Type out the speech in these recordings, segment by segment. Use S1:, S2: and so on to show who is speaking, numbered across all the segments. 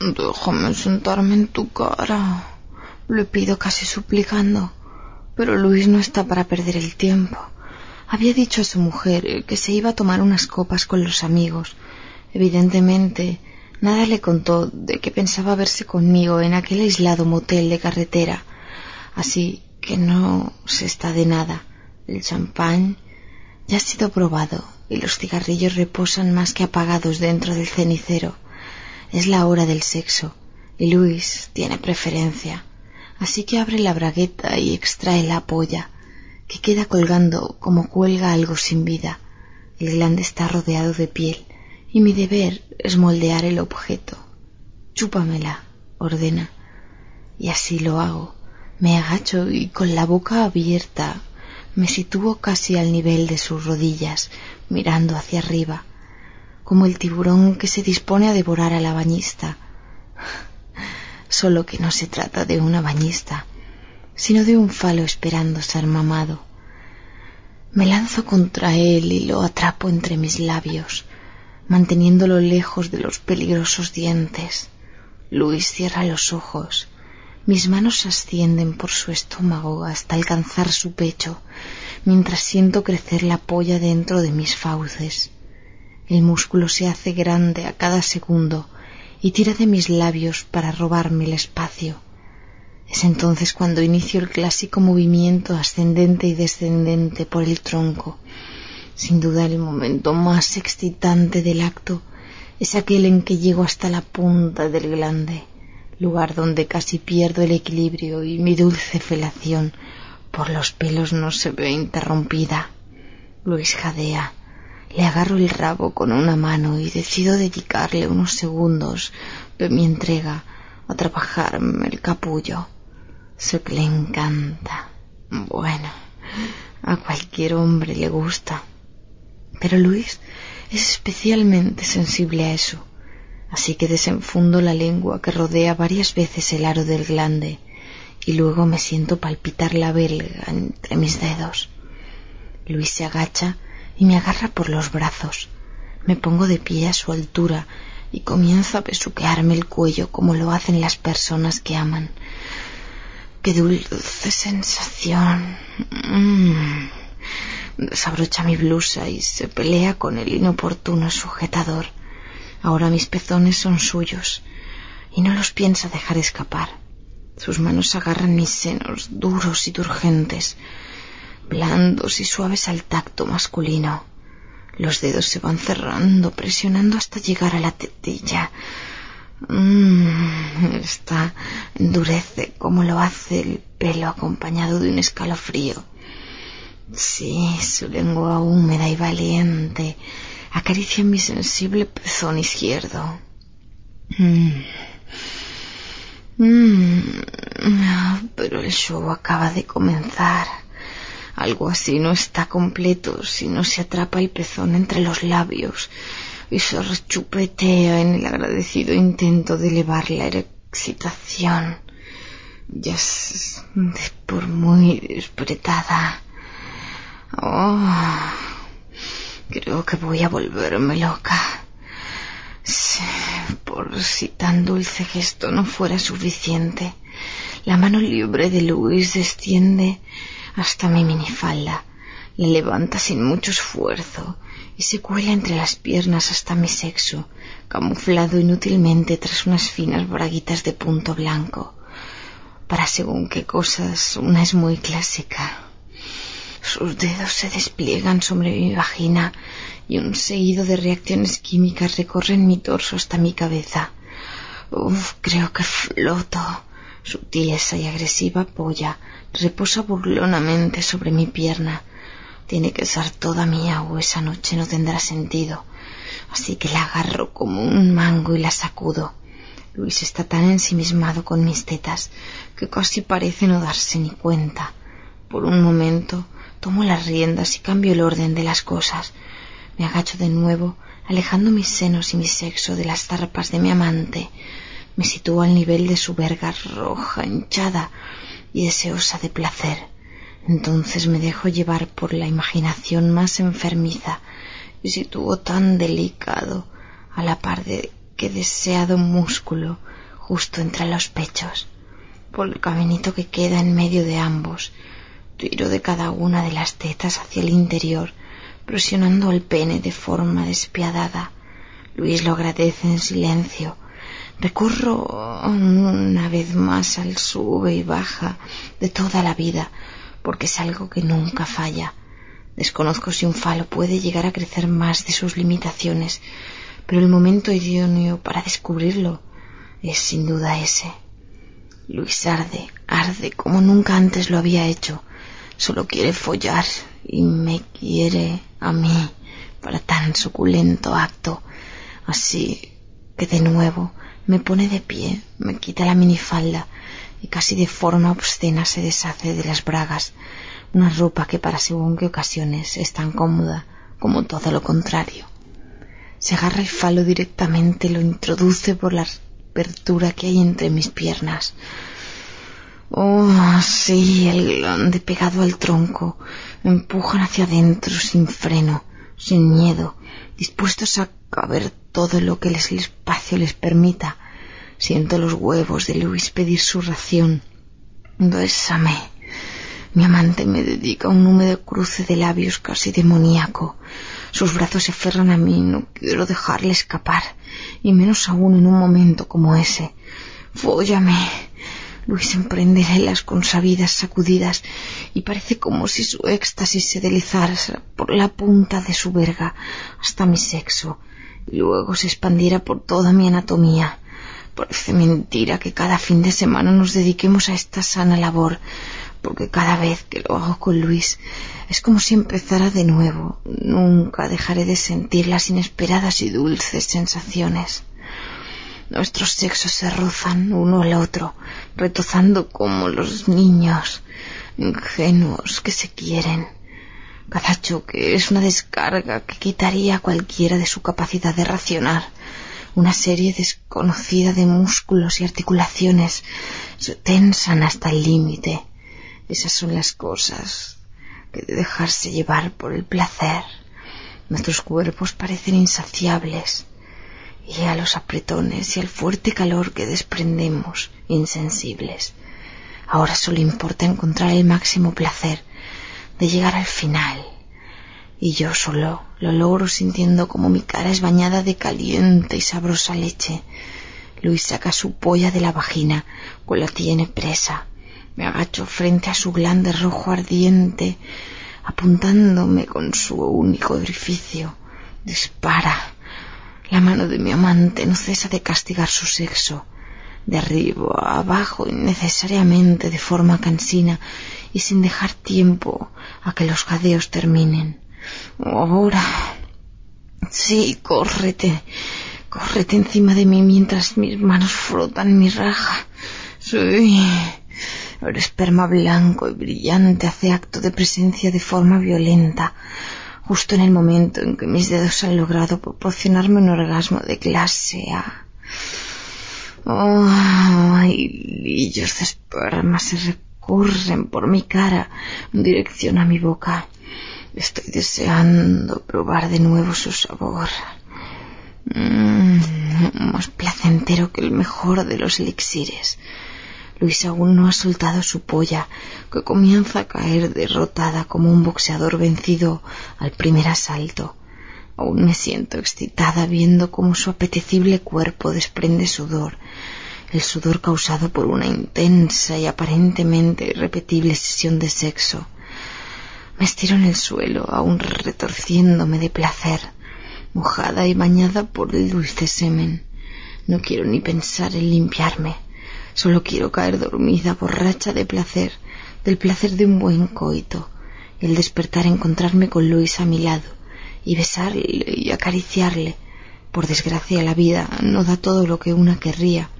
S1: Déjame sentarme en tu cara. Le pido casi suplicando. Pero Luis no está para perder el tiempo. Había dicho a su mujer que se iba a tomar unas copas con los amigos. Evidentemente, nada le contó de que pensaba verse conmigo en aquel aislado motel de carretera. Así que no se está de nada. El champán ya ha sido probado y los cigarrillos reposan más que apagados dentro del cenicero. Es la hora del sexo y Luis tiene preferencia. Así que abre la bragueta y extrae la polla, que queda colgando como cuelga algo sin vida. El glande está rodeado de piel y mi deber es moldear el objeto. Chúpamela, ordena. Y así lo hago. Me agacho y con la boca abierta me sitúo casi al nivel de sus rodillas, mirando hacia arriba como el tiburón que se dispone a devorar a la bañista. Solo que no se trata de una bañista, sino de un falo esperando ser mamado. Me lanzo contra él y lo atrapo entre mis labios, manteniéndolo lejos de los peligrosos dientes. Luis cierra los ojos. Mis manos ascienden por su estómago hasta alcanzar su pecho, mientras siento crecer la polla dentro de mis fauces. El músculo se hace grande a cada segundo y tira de mis labios para robarme el espacio. Es entonces cuando inicio el clásico movimiento ascendente y descendente por el tronco. Sin duda el momento más excitante del acto es aquel en que llego hasta la punta del glande, lugar donde casi pierdo el equilibrio y mi dulce felación por los pelos no se ve interrumpida. Luis jadea le agarro el rabo con una mano y decido dedicarle unos segundos de mi entrega a trabajarme el capullo. Sé que le encanta. Bueno, a cualquier hombre le gusta. Pero Luis es especialmente sensible a eso. Así que desenfundo la lengua que rodea varias veces el aro del glande y luego me siento palpitar la belga entre mis dedos. Luis se agacha y me agarra por los brazos. Me pongo de pie a su altura y comienzo a besuquearme el cuello como lo hacen las personas que aman. Qué dulce sensación. Mm. Desabrocha mi blusa y se pelea con el inoportuno sujetador. Ahora mis pezones son suyos y no los piensa dejar escapar. Sus manos agarran mis senos duros y turgentes blandos y suaves al tacto masculino. Los dedos se van cerrando, presionando hasta llegar a la tetilla. Mm, esta endurece como lo hace el pelo acompañado de un escalofrío. Sí, su lengua húmeda y valiente acaricia mi sensible pezón izquierdo. Mm. Mm. Pero el show acaba de comenzar. Algo así no está completo si no se atrapa el pezón entre los labios y se rechupetea en el agradecido intento de elevar la excitación. Ya es por muy despretada. Oh, creo que voy a volverme loca. por si tan dulce gesto no fuera suficiente, la mano libre de Luis desciende hasta mi minifalda, la levanta sin mucho esfuerzo y se cuela entre las piernas hasta mi sexo, camuflado inútilmente tras unas finas braguitas de punto blanco. Para según qué cosas, una es muy clásica. Sus dedos se despliegan sobre mi vagina y un seguido de reacciones químicas recorren mi torso hasta mi cabeza. Uf, creo que floto. Su tiesa y agresiva polla reposa burlonamente sobre mi pierna. Tiene que ser toda mía o esa noche no tendrá sentido. Así que la agarro como un mango y la sacudo. Luis está tan ensimismado con mis tetas que casi parece no darse ni cuenta. Por un momento tomo las riendas y cambio el orden de las cosas. Me agacho de nuevo, alejando mis senos y mi sexo de las zarpas de mi amante. Me sitúo al nivel de su verga roja, hinchada y deseosa de placer. Entonces me dejo llevar por la imaginación más enfermiza y sitúo tan delicado a la par de que deseado músculo justo entre los pechos, por el caminito que queda en medio de ambos, Tiro de cada una de las tetas hacia el interior, presionando el pene de forma despiadada. Luis lo agradece en silencio. Recurro una vez más al sube y baja de toda la vida, porque es algo que nunca falla. Desconozco si un falo puede llegar a crecer más de sus limitaciones, pero el momento idóneo para descubrirlo es sin duda ese. Luis arde, arde como nunca antes lo había hecho solo quiere follar y me quiere a mí para tan suculento acto. Así que de nuevo me pone de pie, me quita la minifalda y casi de forma obscena se deshace de las bragas, una ropa que para según qué ocasiones es tan cómoda como todo lo contrario. Se agarra el falo directamente, lo introduce por la apertura que hay entre mis piernas, Oh, sí, el glande pegado al tronco. Me empujan hacia adentro sin freno, sin miedo, dispuestos a caber todo lo que el espacio les permita. Siento los huevos de Luis pedir su ración. Bésame. Mi amante me dedica un húmedo cruce de labios casi demoníaco. Sus brazos se aferran a mí, no quiero dejarle escapar, y menos aún en un momento como ese. Fóllame. Luis emprende las consabidas sacudidas y parece como si su éxtasis se deslizara por la punta de su verga hasta mi sexo y luego se expandiera por toda mi anatomía. Parece mentira que cada fin de semana nos dediquemos a esta sana labor, porque cada vez que lo hago con Luis es como si empezara de nuevo. Nunca dejaré de sentir las inesperadas y dulces sensaciones. Nuestros sexos se rozan uno al otro, retozando como los niños ingenuos que se quieren. Cada choque es una descarga que quitaría a cualquiera de su capacidad de racionar. Una serie desconocida de músculos y articulaciones se tensan hasta el límite. Esas son las cosas que de dejarse llevar por el placer. Nuestros cuerpos parecen insaciables y a los apretones y al fuerte calor que desprendemos, insensibles. Ahora solo importa encontrar el máximo placer de llegar al final. Y yo solo lo logro sintiendo como mi cara es bañada de caliente y sabrosa leche. Luis saca su polla de la vagina, con la tiene presa. Me agacho frente a su glande rojo ardiente, apuntándome con su único orificio. Dispara la mano de mi amante no cesa de castigar su sexo, de arriba a abajo innecesariamente de forma cansina y sin dejar tiempo a que los jadeos terminen. Ahora. Sí, córrete. Córrete encima de mí mientras mis manos frotan mi raja. Sí. El esperma blanco y brillante hace acto de presencia de forma violenta justo en el momento en que mis dedos han logrado proporcionarme un orgasmo de clase A. Oh, hilillos de esperma se recurren por mi cara en dirección a mi boca. Estoy deseando probar de nuevo su sabor. Mm, más placentero que el mejor de los elixires. Luis aún no ha soltado su polla, que comienza a caer derrotada como un boxeador vencido al primer asalto. Aún me siento excitada viendo cómo su apetecible cuerpo desprende sudor, el sudor causado por una intensa y aparentemente irrepetible sesión de sexo. Me estiro en el suelo, aún retorciéndome de placer, mojada y bañada por el dulce semen. No quiero ni pensar en limpiarme. Solo quiero caer dormida, borracha de placer, del placer de un buen coito, el despertar encontrarme con Luis a mi lado y besarle y acariciarle. Por desgracia la vida no da todo lo que una querría,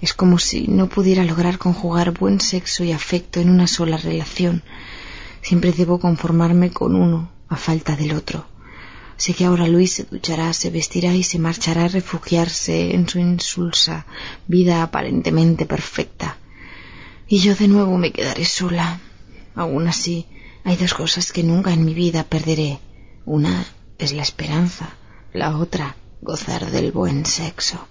S1: Es como si no pudiera lograr conjugar buen sexo y afecto en una sola relación. Siempre debo conformarme con uno a falta del otro. Sé que ahora Luis se duchará, se vestirá y se marchará a refugiarse en su insulsa vida aparentemente perfecta. Y yo de nuevo me quedaré sola. Aún así, hay dos cosas que nunca en mi vida perderé. Una es la esperanza, la otra, gozar del buen sexo.